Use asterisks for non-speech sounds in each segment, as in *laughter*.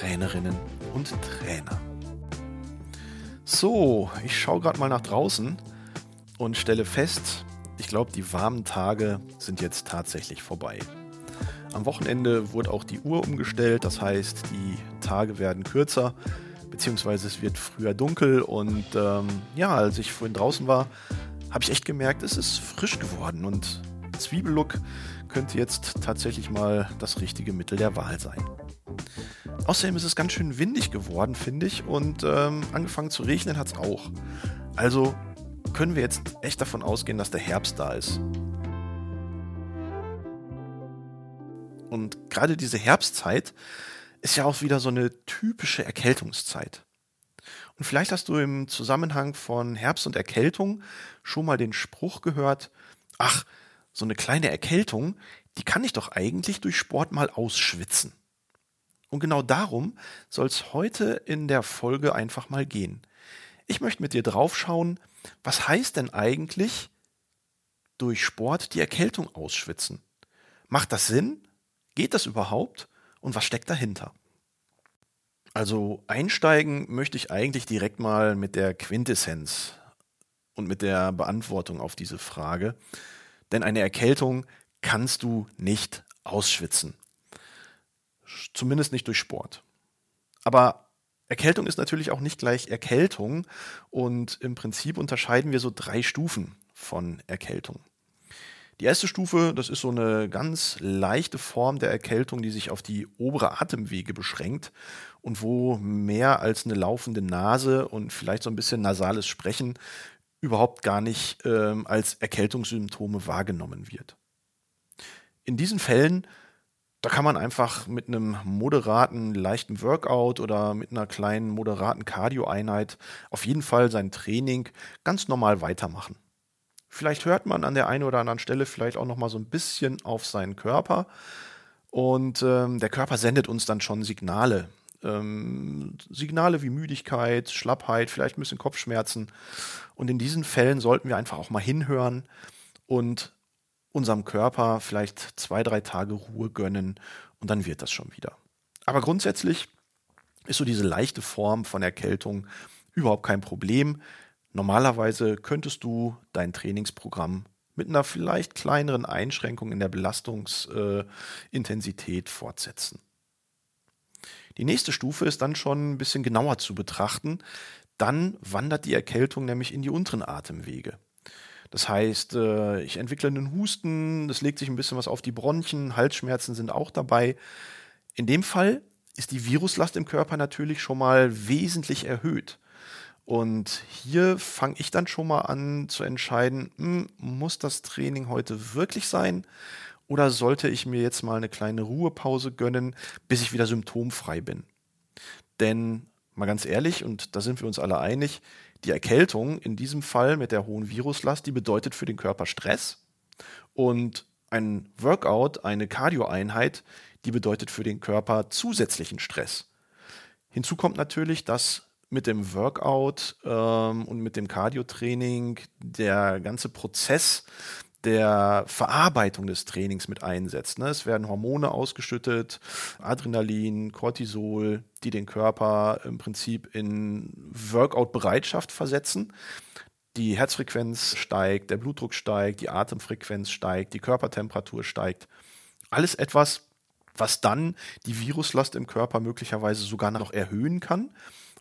Trainerinnen und Trainer. So, ich schaue gerade mal nach draußen und stelle fest, ich glaube, die warmen Tage sind jetzt tatsächlich vorbei. Am Wochenende wurde auch die Uhr umgestellt, das heißt, die Tage werden kürzer, beziehungsweise es wird früher dunkel und ähm, ja, als ich vorhin draußen war, habe ich echt gemerkt, es ist frisch geworden und Zwiebellook könnte jetzt tatsächlich mal das richtige Mittel der Wahl sein. Außerdem ist es ganz schön windig geworden, finde ich, und ähm, angefangen zu regnen hat es auch. Also können wir jetzt echt davon ausgehen, dass der Herbst da ist. Und gerade diese Herbstzeit ist ja auch wieder so eine typische Erkältungszeit. Und vielleicht hast du im Zusammenhang von Herbst und Erkältung schon mal den Spruch gehört, ach, so eine kleine Erkältung, die kann ich doch eigentlich durch Sport mal ausschwitzen. Und genau darum soll es heute in der Folge einfach mal gehen. Ich möchte mit dir draufschauen, was heißt denn eigentlich durch Sport die Erkältung ausschwitzen? Macht das Sinn? Geht das überhaupt? Und was steckt dahinter? Also einsteigen möchte ich eigentlich direkt mal mit der Quintessenz und mit der Beantwortung auf diese Frage. Denn eine Erkältung kannst du nicht ausschwitzen. Zumindest nicht durch Sport. Aber Erkältung ist natürlich auch nicht gleich Erkältung und im Prinzip unterscheiden wir so drei Stufen von Erkältung. Die erste Stufe, das ist so eine ganz leichte Form der Erkältung, die sich auf die obere Atemwege beschränkt und wo mehr als eine laufende Nase und vielleicht so ein bisschen nasales Sprechen überhaupt gar nicht ähm, als Erkältungssymptome wahrgenommen wird. In diesen Fällen da kann man einfach mit einem moderaten, leichten Workout oder mit einer kleinen, moderaten Cardio-Einheit auf jeden Fall sein Training ganz normal weitermachen. Vielleicht hört man an der einen oder anderen Stelle vielleicht auch noch mal so ein bisschen auf seinen Körper und ähm, der Körper sendet uns dann schon Signale. Ähm, Signale wie Müdigkeit, Schlappheit, vielleicht ein bisschen Kopfschmerzen. Und in diesen Fällen sollten wir einfach auch mal hinhören und unserem Körper vielleicht zwei, drei Tage Ruhe gönnen und dann wird das schon wieder. Aber grundsätzlich ist so diese leichte Form von Erkältung überhaupt kein Problem. Normalerweise könntest du dein Trainingsprogramm mit einer vielleicht kleineren Einschränkung in der Belastungsintensität äh, fortsetzen. Die nächste Stufe ist dann schon ein bisschen genauer zu betrachten. Dann wandert die Erkältung nämlich in die unteren Atemwege. Das heißt, äh, ich entwickle einen Husten, es legt sich ein bisschen was auf die Bronchien, Halsschmerzen sind auch dabei. In dem Fall ist die Viruslast im Körper natürlich schon mal wesentlich erhöht. Und hier fange ich dann schon mal an zu entscheiden, hm, muss das Training heute wirklich sein? Oder sollte ich mir jetzt mal eine kleine Ruhepause gönnen, bis ich wieder symptomfrei bin? Denn mal ganz ehrlich, und da sind wir uns alle einig, die Erkältung in diesem Fall mit der hohen Viruslast, die bedeutet für den Körper Stress. Und ein Workout, eine Cardio-Einheit, die bedeutet für den Körper zusätzlichen Stress. Hinzu kommt natürlich, dass mit dem Workout ähm, und mit dem Cardio-Training der ganze Prozess der Verarbeitung des Trainings mit einsetzt. Ne? Es werden Hormone ausgeschüttet, Adrenalin, Cortisol, die den Körper im Prinzip in Workout-Bereitschaft versetzen. Die Herzfrequenz steigt, der Blutdruck steigt, die Atemfrequenz steigt, die Körpertemperatur steigt. Alles etwas, was dann die Viruslast im Körper möglicherweise sogar noch erhöhen kann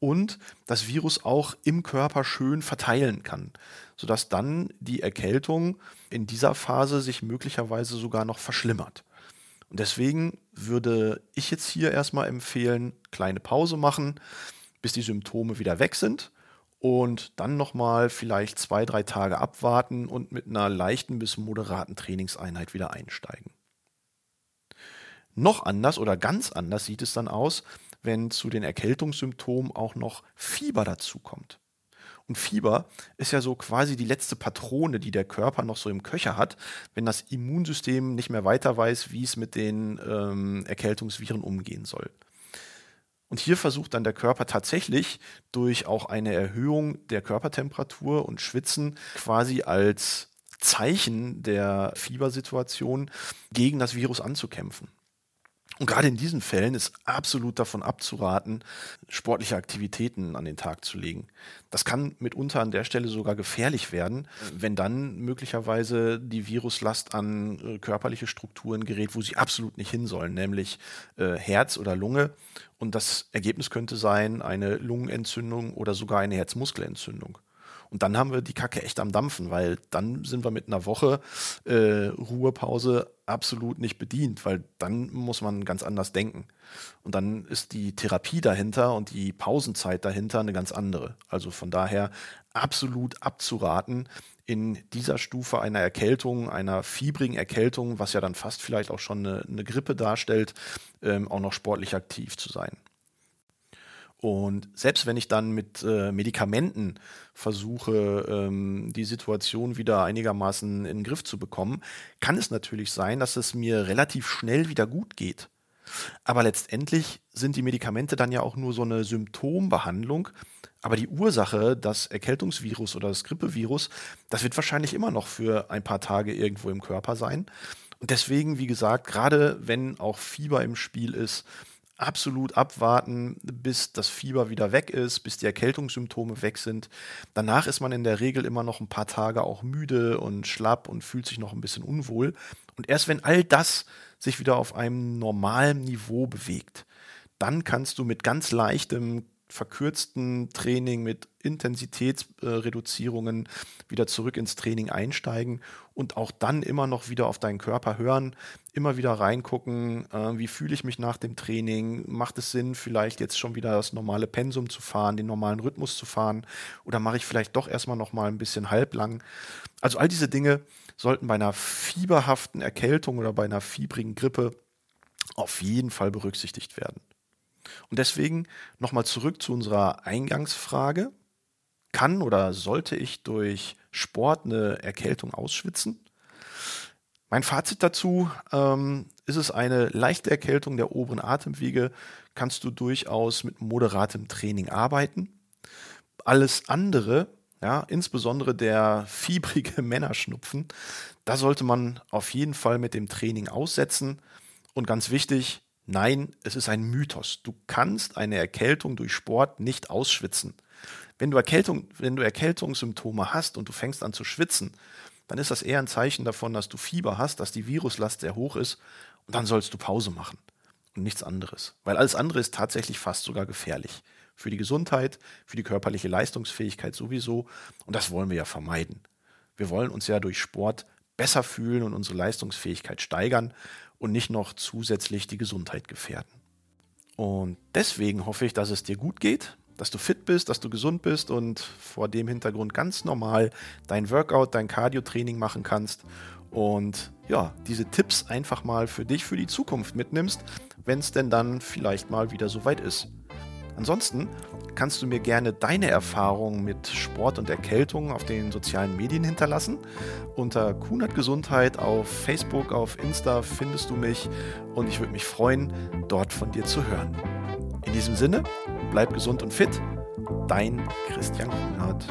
und das Virus auch im Körper schön verteilen kann, sodass dann die Erkältung in dieser Phase sich möglicherweise sogar noch verschlimmert. Und deswegen würde ich jetzt hier erstmal empfehlen, kleine Pause machen, bis die Symptome wieder weg sind und dann nochmal vielleicht zwei, drei Tage abwarten und mit einer leichten bis moderaten Trainingseinheit wieder einsteigen. Noch anders oder ganz anders sieht es dann aus, wenn zu den Erkältungssymptomen auch noch Fieber dazukommt. Und Fieber ist ja so quasi die letzte Patrone, die der Körper noch so im Köcher hat, wenn das Immunsystem nicht mehr weiter weiß, wie es mit den ähm, Erkältungsviren umgehen soll. Und hier versucht dann der Körper tatsächlich durch auch eine Erhöhung der Körpertemperatur und Schwitzen quasi als Zeichen der Fiebersituation gegen das Virus anzukämpfen. Und gerade in diesen Fällen ist absolut davon abzuraten, sportliche Aktivitäten an den Tag zu legen. Das kann mitunter an der Stelle sogar gefährlich werden, wenn dann möglicherweise die Viruslast an äh, körperliche Strukturen gerät, wo sie absolut nicht hin sollen, nämlich äh, Herz oder Lunge. Und das Ergebnis könnte sein eine Lungenentzündung oder sogar eine Herzmuskelentzündung. Und dann haben wir die Kacke echt am Dampfen, weil dann sind wir mit einer Woche äh, Ruhepause absolut nicht bedient, weil dann muss man ganz anders denken. Und dann ist die Therapie dahinter und die Pausenzeit dahinter eine ganz andere. Also von daher absolut abzuraten, in dieser Stufe einer Erkältung, einer fiebrigen Erkältung, was ja dann fast vielleicht auch schon eine, eine Grippe darstellt, ähm, auch noch sportlich aktiv zu sein. Und selbst wenn ich dann mit äh, Medikamenten versuche, ähm, die Situation wieder einigermaßen in den Griff zu bekommen, kann es natürlich sein, dass es mir relativ schnell wieder gut geht. Aber letztendlich sind die Medikamente dann ja auch nur so eine Symptombehandlung. Aber die Ursache, das Erkältungsvirus oder das Grippevirus, das wird wahrscheinlich immer noch für ein paar Tage irgendwo im Körper sein. Und deswegen, wie gesagt, gerade wenn auch Fieber im Spiel ist, absolut abwarten, bis das Fieber wieder weg ist, bis die Erkältungssymptome weg sind. Danach ist man in der Regel immer noch ein paar Tage auch müde und schlapp und fühlt sich noch ein bisschen unwohl. Und erst wenn all das sich wieder auf einem normalen Niveau bewegt, dann kannst du mit ganz leichtem verkürzten Training mit Intensitätsreduzierungen wieder zurück ins Training einsteigen und auch dann immer noch wieder auf deinen Körper hören, immer wieder reingucken, äh, wie fühle ich mich nach dem Training, macht es Sinn, vielleicht jetzt schon wieder das normale Pensum zu fahren, den normalen Rhythmus zu fahren oder mache ich vielleicht doch erstmal noch mal ein bisschen halblang. Also all diese Dinge sollten bei einer fieberhaften Erkältung oder bei einer fiebrigen Grippe auf jeden Fall berücksichtigt werden. Und deswegen nochmal zurück zu unserer Eingangsfrage. Kann oder sollte ich durch Sport eine Erkältung ausschwitzen? Mein Fazit dazu ähm, ist es eine leichte Erkältung der oberen Atemwege, kannst du durchaus mit moderatem Training arbeiten. Alles andere, ja, insbesondere der fiebrige *laughs* Männerschnupfen, da sollte man auf jeden Fall mit dem Training aussetzen. Und ganz wichtig, Nein, es ist ein Mythos. Du kannst eine Erkältung durch Sport nicht ausschwitzen. Wenn du, Erkältung, wenn du Erkältungssymptome hast und du fängst an zu schwitzen, dann ist das eher ein Zeichen davon, dass du Fieber hast, dass die Viruslast sehr hoch ist und dann sollst du Pause machen und nichts anderes. Weil alles andere ist tatsächlich fast sogar gefährlich. Für die Gesundheit, für die körperliche Leistungsfähigkeit sowieso und das wollen wir ja vermeiden. Wir wollen uns ja durch Sport besser fühlen und unsere Leistungsfähigkeit steigern und nicht noch zusätzlich die Gesundheit gefährden. Und deswegen hoffe ich, dass es dir gut geht, dass du fit bist, dass du gesund bist und vor dem Hintergrund ganz normal dein Workout, dein Cardio-Training machen kannst und ja, diese Tipps einfach mal für dich für die Zukunft mitnimmst, wenn es denn dann vielleicht mal wieder soweit ist. Ansonsten kannst du mir gerne deine Erfahrungen mit Sport und Erkältung auf den sozialen Medien hinterlassen. Unter Kunert Gesundheit auf Facebook, auf Insta findest du mich und ich würde mich freuen, dort von dir zu hören. In diesem Sinne, bleib gesund und fit. Dein Christian Kunert.